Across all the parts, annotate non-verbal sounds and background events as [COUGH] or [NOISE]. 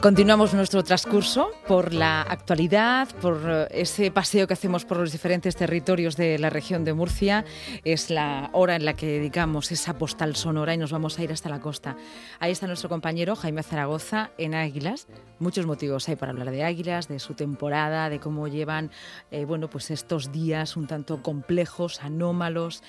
Continuamos nuestro transcurso por la actualidad, por eh, ese paseo que hacemos por los diferentes territorios de la región de Murcia. Es la hora en la que dedicamos esa postal sonora y nos vamos a ir hasta la costa. Ahí está nuestro compañero Jaime Zaragoza en Águilas. Muchos motivos hay para hablar de Águilas, de su temporada, de cómo llevan eh, bueno, pues estos días un tanto complejos, anómalos.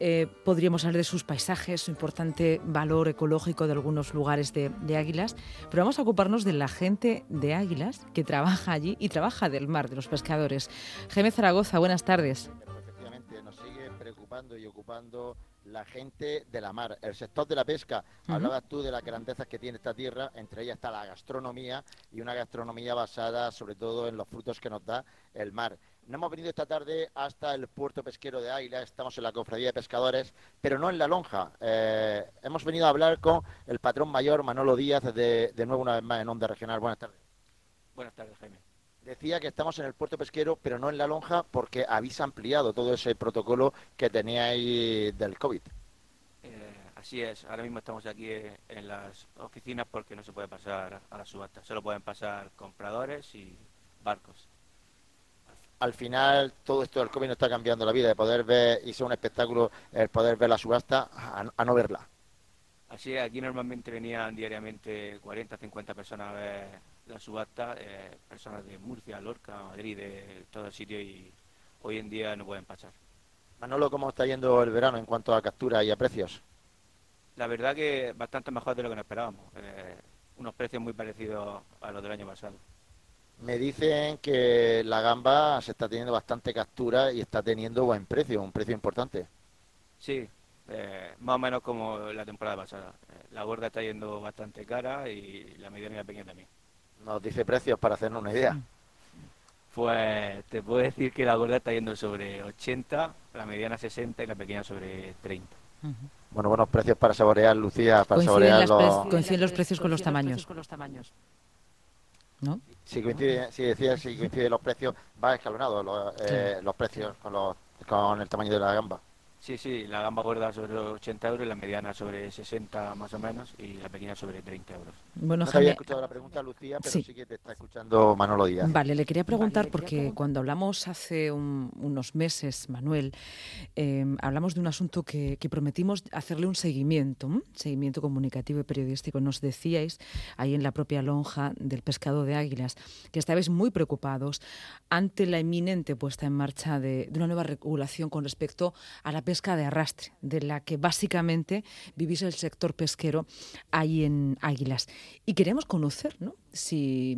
Eh, podríamos hablar de sus paisajes, su importante valor ecológico de algunos lugares de, de Águilas. Pero vamos a ocuparnos de la gente de Águilas que trabaja allí y trabaja del mar, de los pescadores. Jaime Zaragoza, buenas tardes. Efectivamente, nos sigue preocupando y ocupando la gente de la mar, el sector de la pesca. Hablabas tú de las grandezas que tiene esta tierra, entre ellas está la gastronomía y una gastronomía basada sobre todo en los frutos que nos da el mar. No hemos venido esta tarde hasta el puerto pesquero de Águila, estamos en la cofradía de pescadores, pero no en la lonja. Eh, hemos venido a hablar con el patrón mayor Manolo Díaz, de, de nuevo una vez más en Onda Regional. Buenas tardes. Buenas tardes, Jaime. Decía que estamos en el puerto pesquero, pero no en la lonja, porque habéis ampliado todo ese protocolo que teníais del COVID. Eh, así es, ahora mismo estamos aquí eh, en las oficinas porque no se puede pasar a la subasta, solo pueden pasar compradores y barcos al final todo esto del COVID nos está cambiando la vida, de poder ver, y ser un espectáculo, el poder ver la subasta a, no verla. Así es, aquí normalmente venían diariamente 40, 50 personas a ver la subasta, eh, personas de Murcia, Lorca, Madrid, de todo el sitio y hoy en día no pueden pasar. Manolo, ¿cómo está yendo el verano en cuanto a captura y a precios? La verdad que bastante mejor de lo que nos esperábamos, eh, unos precios muy parecidos a los del año pasado. Me dicen que la gamba se está teniendo bastante captura y está teniendo buen precio, un precio importante. Sí, eh, más o menos como la temporada pasada. Eh, la gorda está yendo bastante cara y la mediana y la pequeña también. ¿Nos dice precios para hacernos una idea? Pues te puedo decir que la gorda está yendo sobre 80, la mediana 60 y la pequeña sobre 30. Bueno, buenos precios para saborear, Lucía, para saborear los... Coinciden los precios con los tamaños. ¿No? Si coincide, si decía, si coincide los precios, va escalonado los, eh, los precios con, los, con el tamaño de la gamba. Sí, sí, la gamba gorda sobre 80 euros, la mediana sobre 60 más o menos y la pequeña sobre 30 euros. Bueno, no había escuchado la pregunta, Lucía, pero sí. que te está escuchando Manolo Díaz. Vale, le quería preguntar porque cuando hablamos hace unos meses, Manuel, em, hablamos de un asunto que, prometimos hacerle un seguimiento, seguimiento comunicativo y periodístico. Nos decíais ahí en la propia lonja del pescado de águilas que estabais muy preocupados ante la inminente puesta en marcha de, de una nueva regulación con respecto a la pesca pesca de arrastre, de la que básicamente vivís el sector pesquero ahí en Águilas. Y queremos conocer, ¿no? Si,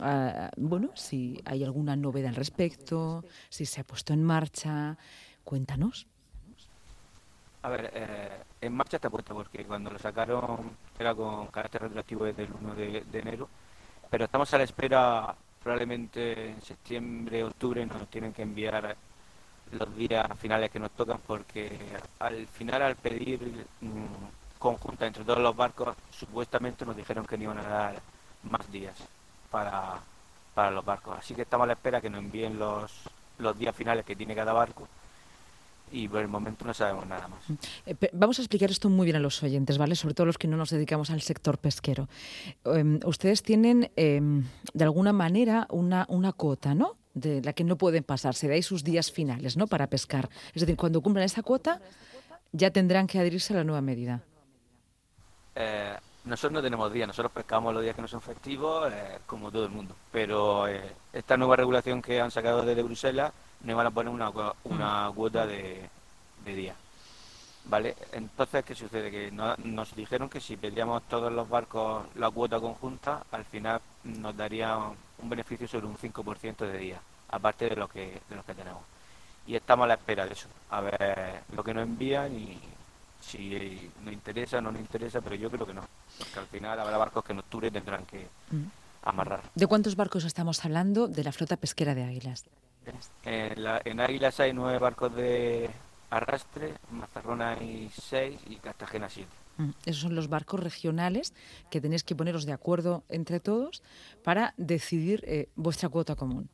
uh, bueno, si hay alguna novedad al respecto, si se ha puesto en marcha. Cuéntanos. A ver, eh, en marcha está puesto porque cuando lo sacaron era con carácter retroactivo desde el 1 de, de enero, pero estamos a la espera probablemente en septiembre, octubre nos tienen que enviar los días finales que nos tocan porque al final al pedir mm, conjunta entre todos los barcos supuestamente nos dijeron que no iban a dar más días para, para los barcos así que estamos a la espera que nos envíen los, los días finales que tiene cada barco y por el momento no sabemos nada más. Eh, vamos a explicar esto muy bien a los oyentes, ¿vale? Sobre todo los que no nos dedicamos al sector pesquero. Em, ustedes tienen, em, de alguna manera, una, una cuota, ¿no? De la que no pueden pasarse, de ahí sus días finales ¿no? para pescar. Es decir, cuando cumplan esa cuota, ya tendrán que adherirse a la nueva medida. Eh, nosotros no tenemos días, nosotros pescamos los días que no son festivos, eh, como todo el mundo. Pero eh, esta nueva regulación que han sacado desde Bruselas nos van a poner una, una cuota de, de días. ¿Vale? Entonces, ¿qué sucede? Que nos dijeron que si pedíamos todos los barcos la cuota conjunta, al final nos daría un beneficio sobre un 5% de día, aparte de lo que de lo que tenemos. Y estamos a la espera de eso, a ver lo que nos envían y si nos interesa o no nos interesa, pero yo creo que no, porque al final habrá barcos que en octubre tendrán que mm. amarrar. ¿De cuántos barcos estamos hablando de la flota pesquera de Águilas? En, en Águilas hay nueve barcos de Arrastre, Mazarrona hay seis y Cartagena siete. Mm, esos son los barcos regionales que tenéis que poneros de acuerdo entre todos para decidir eh, vuestra cuota común.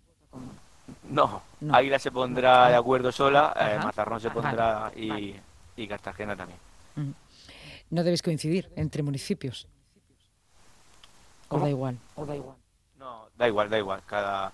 No, Águila se pondrá de acuerdo sola, eh, Mazarrón se pondrá y, y, Cartagena también. Mm. No debéis coincidir entre municipios. ¿O da igual? ¿O da igual? No, da igual, da igual. Cada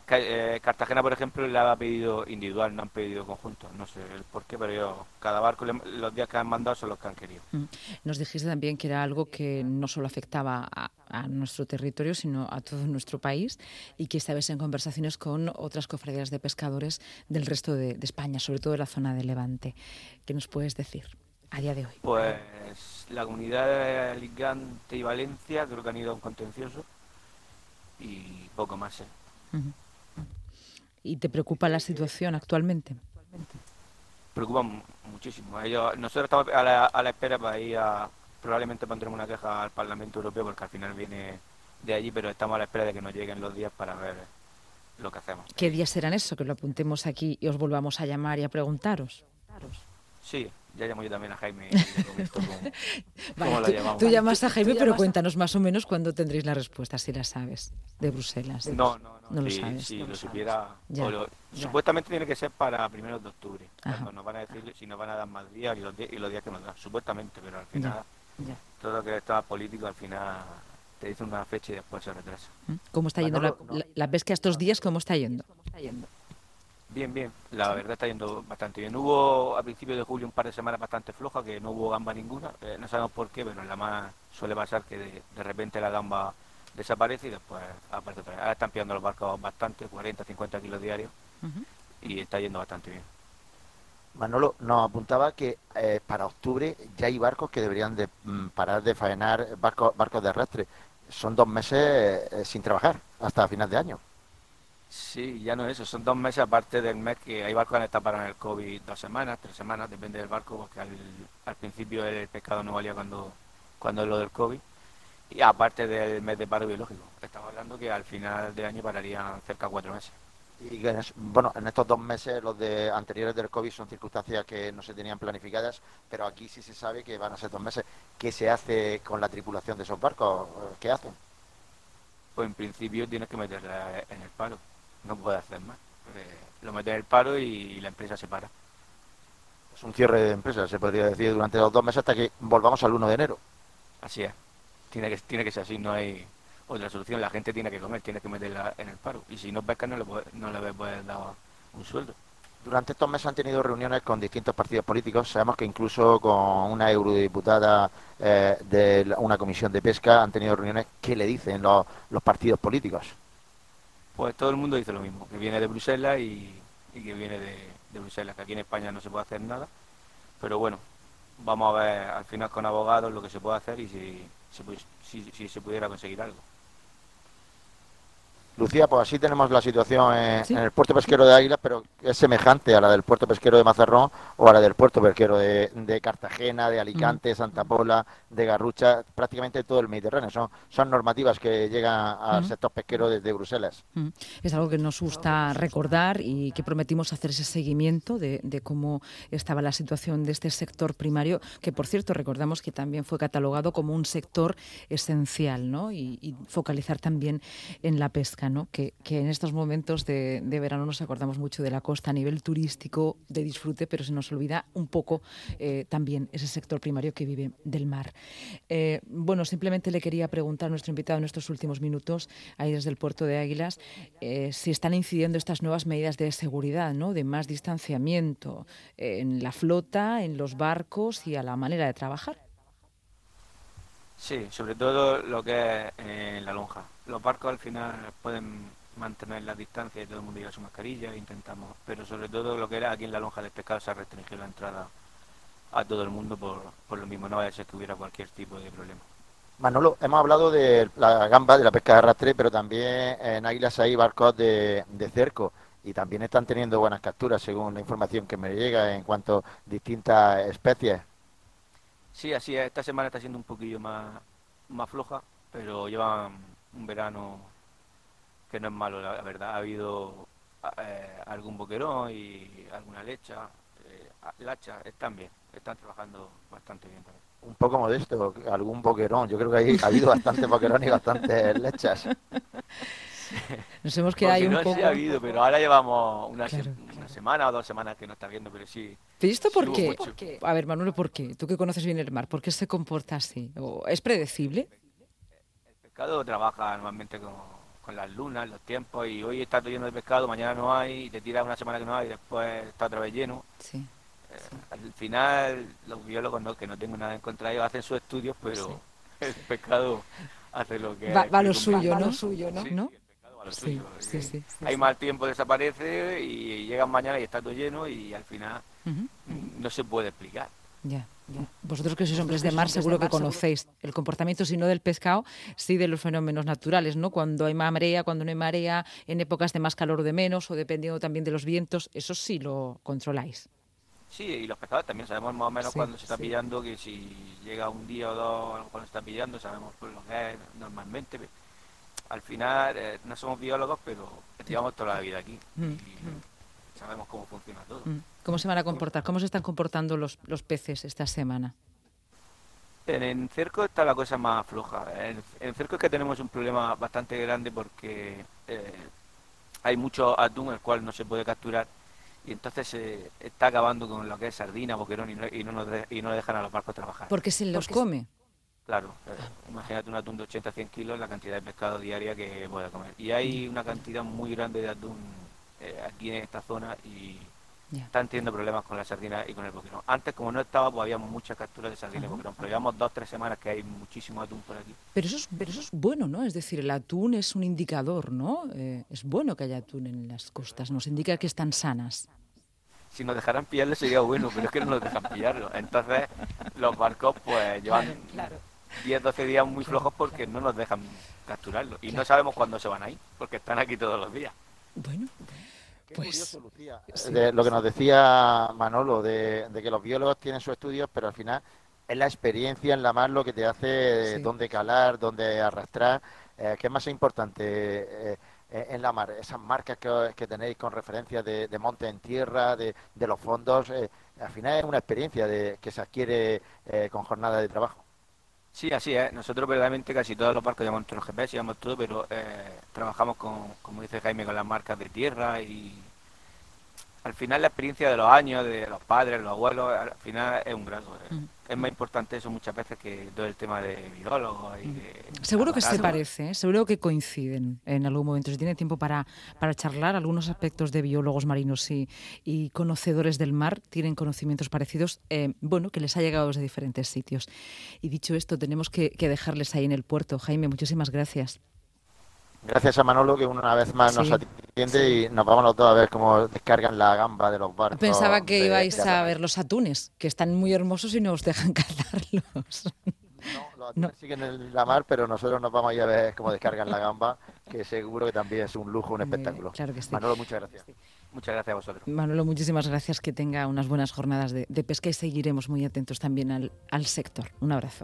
Cartagena, por ejemplo, le ha pedido individual, no han pedido conjunto. No sé el por qué, pero yo, cada barco, los días que han mandado son los que han querido. Mm. Nos dijiste también que era algo que no solo afectaba a, nuestro territorio, sino a todo nuestro país y que estabais en conversaciones con otras cofradías de pescadores del resto de, España, sobre todo de la zona de Levante. ¿Qué nos puedes decir a día de hoy? Pues la comunidad de Alicante y Valencia creo que han ido a un contencioso y poco más. ¿eh? ¿Y te preocupa la situación actualmente? Preocupa muchísimo. nosotros estamos a la, espera para ir a, probablemente pondremos una queja al Parlamento Europeo porque al final viene de allí, pero estamos a la espera de que nos lleguen los días para ver lo que hacemos. ¿Qué días serán eso? Que lo apuntemos aquí y os volvamos a llamar y a preguntaros. Sí, ya llamo yo también a Jaime. [LAUGHS] Tú llamas a Jaime, pero cuéntanos más o menos cuándo tendréis la respuesta, si la sabes, de Bruselas. No, no, no. no lo sabes. Si lo supiera. supuestamente tiene que ser para primeros de octubre. nos van a decir si nos van a dar más días y los, días, que nos dan. Supuestamente, pero al final. Todo lo que está político, al final te dice una fecha y después se retrasa. ¿Mm? ¿Cómo está yendo la, la, pesca estos días? ¿Cómo está yendo? ¿Cómo está yendo? Bien, bien. La verdad está yendo bastante bien. Hubo a principios de julio un par de semanas bastante flojas, que no hubo gamba ninguna. Eh, no sabemos por qué, pero en la más suele pasar que de, repente la gamba desaparece y después aparece otra vez. Ahora están pillando los barcos bastante, 40, 50 kilos diarios, y está yendo bastante bien. Manolo nos apuntaba que eh, para octubre ya hay barcos que deberían de mm, parar de faenar barcos, barcos de arrastre. Son dos meses eh, sin trabajar hasta final de año. Sí, ya no es eso, son dos meses aparte del mes que hay barcos que han estado parados en el COVID dos semanas, tres semanas, depende del barco, porque al, principio el pescado no valía cuando, cuando es lo del COVID, y aparte del mes de paro biológico. Estamos hablando que al final de año pararían cerca de cuatro meses. Y bueno, en estos dos meses, los de anteriores del COVID son circunstancias que no se tenían planificadas, pero aquí sí se sabe que van a ser dos meses. ¿Qué se hace con la tripulación de esos barcos? ¿Qué hacen? Pues en principio tienes que meterla en el paro no puede hacer más. lo mete en el paro y la empresa se para. Es un cierre de empresa, se podría decir, durante los dos meses hasta que volvamos al 1 de enero. Así es. Tiene que, tiene que ser así, no hay otra solución. La gente tiene que comer, tiene que meterla en el paro. Y si no pesca, no le, puede, no le puede dar un sueldo. Durante estos meses han tenido reuniones con distintos partidos políticos. Sabemos que incluso con una eurodiputada eh, de una comisión de pesca han tenido reuniones. ¿Qué le dicen los, los partidos políticos? Pues todo el mundo dice lo mismo, que viene de Bruselas y, que viene de, Bruselas, que aquí en España no se puede hacer nada. Pero bueno, vamos a ver al final con abogados lo que se puede hacer y si, si se pudiera conseguir algo. Lucía, pues así tenemos la situación en, el puerto pesquero de Águilas, pero es semejante a la del puerto pesquero de Mazarrón o a la del puerto pesquero de, Cartagena, de Alicante, mm. Santa Pola, de Garrucha, prácticamente todo el Mediterráneo. Son, son normativas que llegan al mm. sector pesquero desde Bruselas. Mm. Es algo que nos gusta recordar y que prometimos hacer ese seguimiento de, cómo estaba la situación de este sector primario, que por cierto recordamos que también fue catalogado como un sector esencial, ¿no? y focalizar también en la pesca. Que, en estos momentos de, verano nos acordamos mucho de la costa a nivel turístico, de disfrute, pero se nos olvida un poco eh, también ese sector primario que vive del mar. Eh, bueno, simplemente le quería preguntar a nuestro invitado en estos últimos minutos, ahí desde el puerto de Águilas, eh, si están incidiendo estas nuevas medidas de seguridad, ¿no? de más distanciamiento en la flota, en los barcos y a la manera de trabajar. Sí, sobre todo lo que es en la lonja los barcos al final pueden mantener la distancia y todo el mundo lleva su mascarilla, intentamos, pero sobre todo lo que era aquí en la lonja del pescado se ha restringido la entrada a todo el mundo por, por lo mismo, no vaya a ser que hubiera cualquier tipo de problema. Manolo, hemos hablado de la gamba, de la pesca de arrastre, pero también en Águilas hay barcos de, de cerco y también están teniendo buenas capturas, según la información que me llega en cuanto a distintas especies. Sí, así es. Esta semana está siendo un poquillo más, más floja, pero llevan un verano que no es malo, la verdad. Ha habido eh, algún boquerón y alguna lecha. Eh, lacha, están bien, están trabajando bastante bien también. Un poco modesto, algún boquerón. Yo creo que ha habido bastante boquerón y bastantes [LAUGHS] lechas. Nos hemos quedado ahí un no poco... ha habido, pero ahora llevamos una, semana o dos semanas que no está viendo, pero sí. ¿Pero esto por qué? A ver, Manuel, ¿por qué? Tú que conoces bien el mar, ¿por qué se comporta así? ¿Es predecible? pescado trabaja normalmente con, con las lunas, los tiempos, y hoy está todo lleno de pescado, mañana no hay, y te tiras una semana que no hay, y después está otra vez lleno. Sí. Eh, Al final, los biólogos, no, que no tengo nada en contra de ellos, hacen sus estudios, pero [LAUGHS] el pescado hace lo que... Va, va lo suyo, Va ¿no? lo suyo, ¿no? Sí, ¿No? Sí, Hay sí. mal tiempo, desaparece y llegan mañana y está todo lleno y al final no se puede explicar. Ya, ya. Vosotros que sois hombres de mar, seguro que conocéis el comportamiento, si no del pescado, sí de los fenómenos naturales, ¿no? Cuando hay marea, cuando no hay marea, en épocas de más calor o de menos, o dependiendo también de los vientos, eso sí lo controláis. Sí, y los pescadores también sabemos más o menos Sí, cuando se está sí. pillando, que si llega un día o dos cuando se está pillando, sabemos por lo que es normalmente. Al final eh, no somos biólogos, pero llevamos toda la vida aquí Mm, y sabemos cómo funciona todo. Mm. ¿Cómo se van a comportar? ¿Cómo se están comportando los, los peces esta semana? En, en cerco está la cosa más floja. En, en cerco es que tenemos un problema bastante grande porque eh, hay mucho atún el cual no se puede capturar y entonces se está acabando con lo que es sardina, boquerón y no, y no, nos de- y no dejan a los barcos trabajar. Porque se los Porque- come. Claro, eh, imagínate un atún de 80-100 kilos, la cantidad de pescado diaria que pueda comer. Y hay una cantidad muy grande de atún eh, aquí en esta zona y están teniendo problemas con la sardina y con el boquerón. Antes, como no estaba, pues habíamos muchas capturas de sardina y boquerón, pero llevamos dos tres semanas que hay muchísimo atún por aquí. Pero eso, es, pero eso es bueno, ¿no? Es decir, el atún es un indicador, ¿no? Eh, es bueno que haya atún en las costas, nos indica que están sanas. Si nos dejaran pillarlo sería bueno, pero es que no nos dejan pillarlo. Entonces, los barcos pues llevan Claro. 10-12 días muy flojos porque no nos dejan capturarlo. Y no sabemos cuándo se van a ir, porque están aquí todos los días. Bueno, Qué Pues, curioso, Lucía, sí. de lo que nos decía Manolo, de, de que los biólogos tienen sus estudios, pero al final es la experiencia en la mar lo que te hace Sí. dónde calar, dónde arrastrar. Eh, ¿Qué es más importante eh, eh, en la mar? Esas marcas que, que tenéis con referencias de, de monte en tierra, de, de los fondos. eh, al final es una experiencia de, que se adquiere eh, con jornada de trabajo. Sí, así es. Nosotros verdaderamente casi todos los barcos llevamos nuestros GPS, llevamos todo, pero eh, trabajamos con, como dice Jaime, con las marcas de tierra y al final la experiencia de los años, de los padres, los abuelos, al final es un grado. eh. Mm. Es más importante eso muchas veces que todo el tema de biólogos y de... seguro que se parece, ¿eh? seguro que coinciden en algún momento. Si tiene tiempo para, para charlar, algunos aspectos de biólogos marinos y, y conocedores del mar tienen conocimientos parecidos, eh, bueno, que les ha llegado desde diferentes sitios. Y dicho esto, tenemos que, que dejarles ahí en el puerto. Jaime, muchísimas gracias. Gracias a Manolo que una vez más nos Sí. atiende y nos vamos los dos a ver cómo descargan la gamba de los barcos. Pensaba que de- ibais a ver los atunes, que están muy hermosos y no os dejan [LAUGHS] cazarlos. No, los No. atunes siguen en la mar, pero nosotros nos vamos a ir a ver cómo descargan la gamba, que seguro que también es un lujo, un Eh, espectáculo. claro que sí. Manolo, muchas gracias. Muchas gracias a vosotros. Manolo, muchísimas gracias. Que tenga unas buenas jornadas de, de pesca y seguiremos muy atentos también al, al sector. Un abrazo.